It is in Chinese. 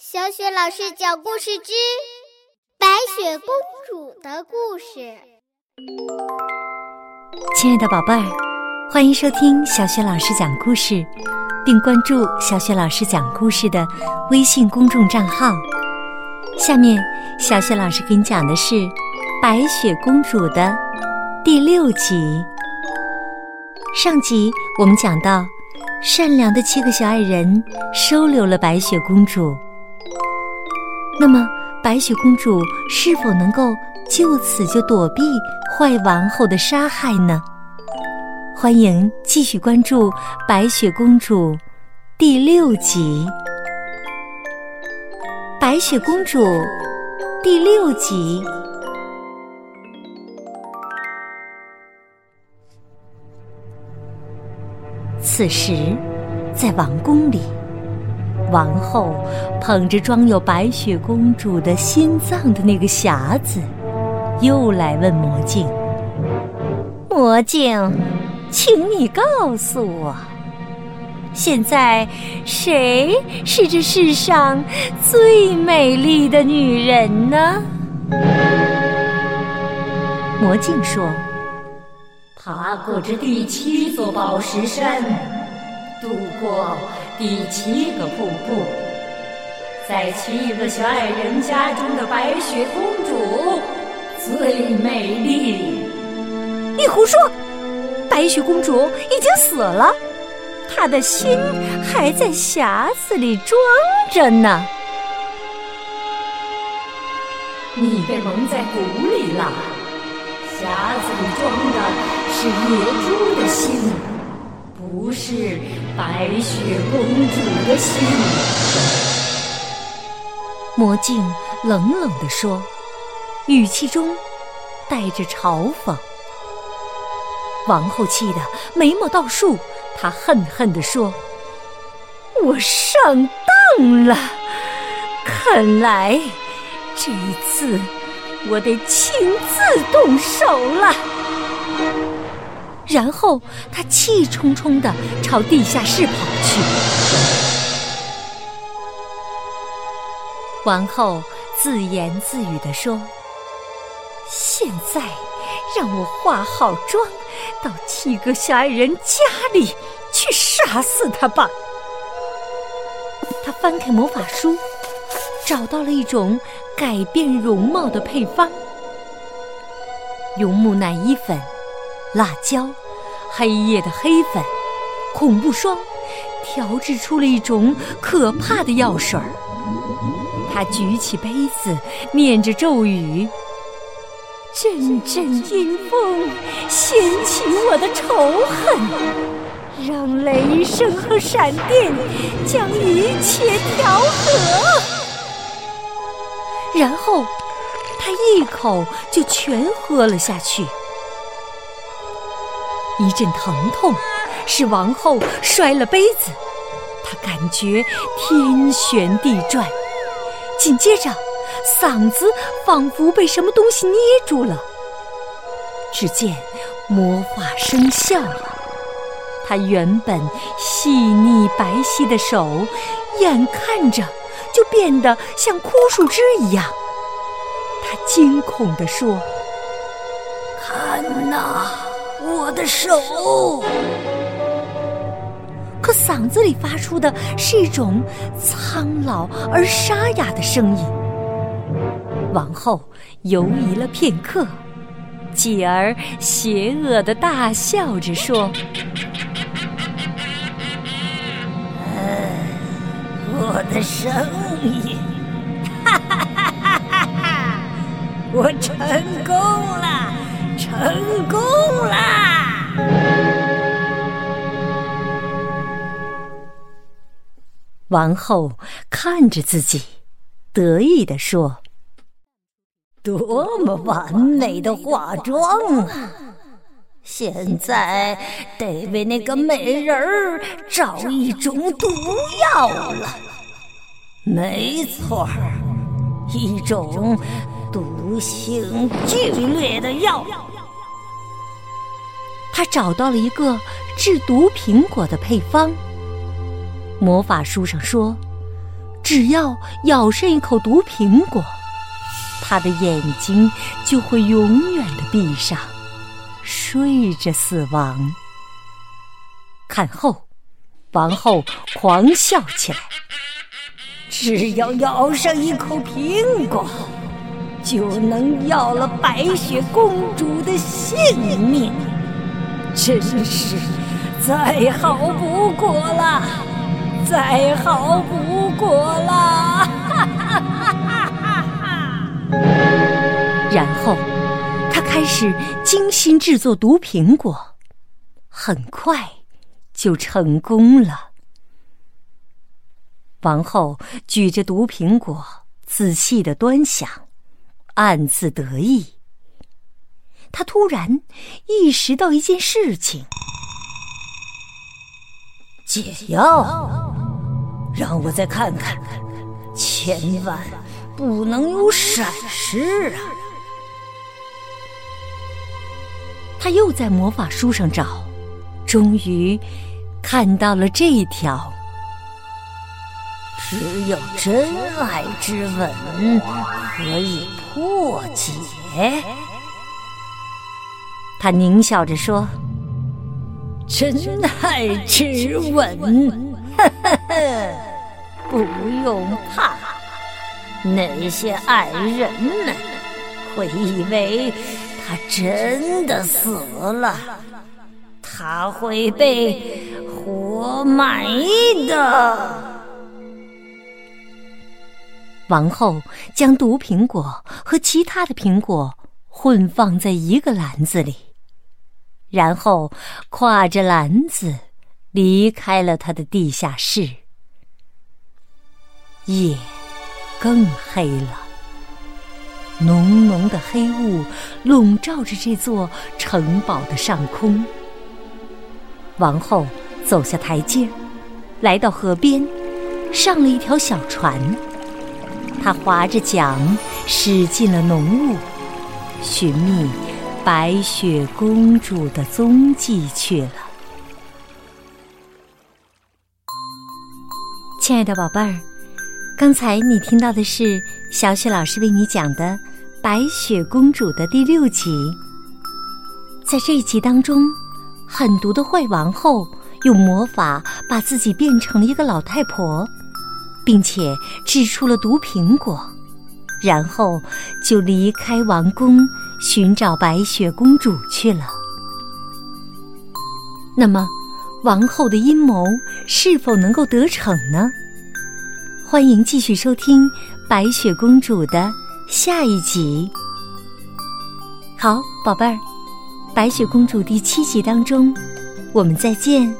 小雪老师讲故事之《白雪公主的故事》。亲爱的宝贝儿，欢迎收听小雪老师讲故事，并关注小雪老师讲故事的微信公众账号。下面，小雪老师给你讲的是《白雪公主》的第六集。上集我们讲到，善良的七个小矮人收留了白雪公主。那么，白雪公主是否能够就此就躲避坏王后的杀害呢？欢迎继续关注《白雪公主》第六集。《白雪公主》第六集。此时，在王宫里。王后捧着装有白雪公主的心脏的那个匣子，又来问魔镜：“魔镜，请你告诉我，现在谁是这世上最美丽的女人呢？”魔镜说：“爬过这第七座宝石山，渡过……”第七个瀑布，在七个小矮人家中的白雪公主最美丽。你胡说！白雪公主已经死了，她的心还在匣子里装着呢。你被蒙在鼓里了，匣子里装的是野猪的心。不是白雪公主的心。魔镜冷冷地说，语气中带着嘲讽。王后气得眉毛倒竖，她恨恨地说：“我上当了，看来这次我得亲自动手了。”然后，他气冲冲地朝地下室跑去。王后自言自语地说：“现在，让我化好妆，到七个小矮人家里去杀死他吧。”他翻开魔法书，找到了一种改变容貌的配方，用木乃伊粉。辣椒、黑夜的黑粉、恐怖霜，调制出了一种可怕的药水儿。他举起杯子，念着咒语：“阵阵阴风掀起我的仇恨，让雷声和闪电将一切调和。”然后，他一口就全喝了下去。一阵疼痛，使王后摔了杯子。她感觉天旋地转，紧接着嗓子仿佛被什么东西捏住了。只见魔法生效了，她原本细腻白皙的手，眼看着就变得像枯树枝一样。她惊恐地说：“看呐！”我的手，可嗓子里发出的是一种苍老而沙哑的声音。王后犹疑了片刻，继而邪恶的大笑着说：“我的声音，哈哈哈哈哈哈！我成功了，成功了！”王后看着自己，得意地说：“多么完美的化妆啊！现在得为那个美人儿找一种毒药了。没错儿，一种毒性剧烈的药。”他找到了一个治毒苹果的配方。魔法书上说，只要咬上一口毒苹果，他的眼睛就会永远的闭上，睡着死亡。看后，王后狂笑起来。只要咬上一口苹果，就能要了白雪公主的性命，真是再好不过了，再好不过了！然后，他开始精心制作毒苹果，很快就成功了。王后举着毒苹果，仔细的端详，暗自得意。她突然意识到一件事情：解药，让我再看看，千万不能有闪失啊！他又在魔法书上找，终于看到了这一条。只有真爱之吻可以破解。他狞笑着说：“真爱之吻，呵呵呵，不用怕。那些矮人们会以为他真的死了，他会被活埋的。”王后将毒苹果和其他的苹果混放在一个篮子里，然后挎着篮子离开了他的地下室。夜更黑了，浓浓的黑雾笼罩着这座城堡的上空。王后走下台阶，来到河边，上了一条小船。他划着桨，驶进了浓雾，寻觅白雪公主的踪迹去了。亲爱的宝贝儿，刚才你听到的是小雪老师为你讲的《白雪公主》的第六集。在这一集当中，狠毒的坏王后用魔法把自己变成了一个老太婆。并且制出了毒苹果，然后就离开王宫寻找白雪公主去了。那么，王后的阴谋是否能够得逞呢？欢迎继续收听《白雪公主》的下一集。好，宝贝儿，《白雪公主》第七集当中，我们再见。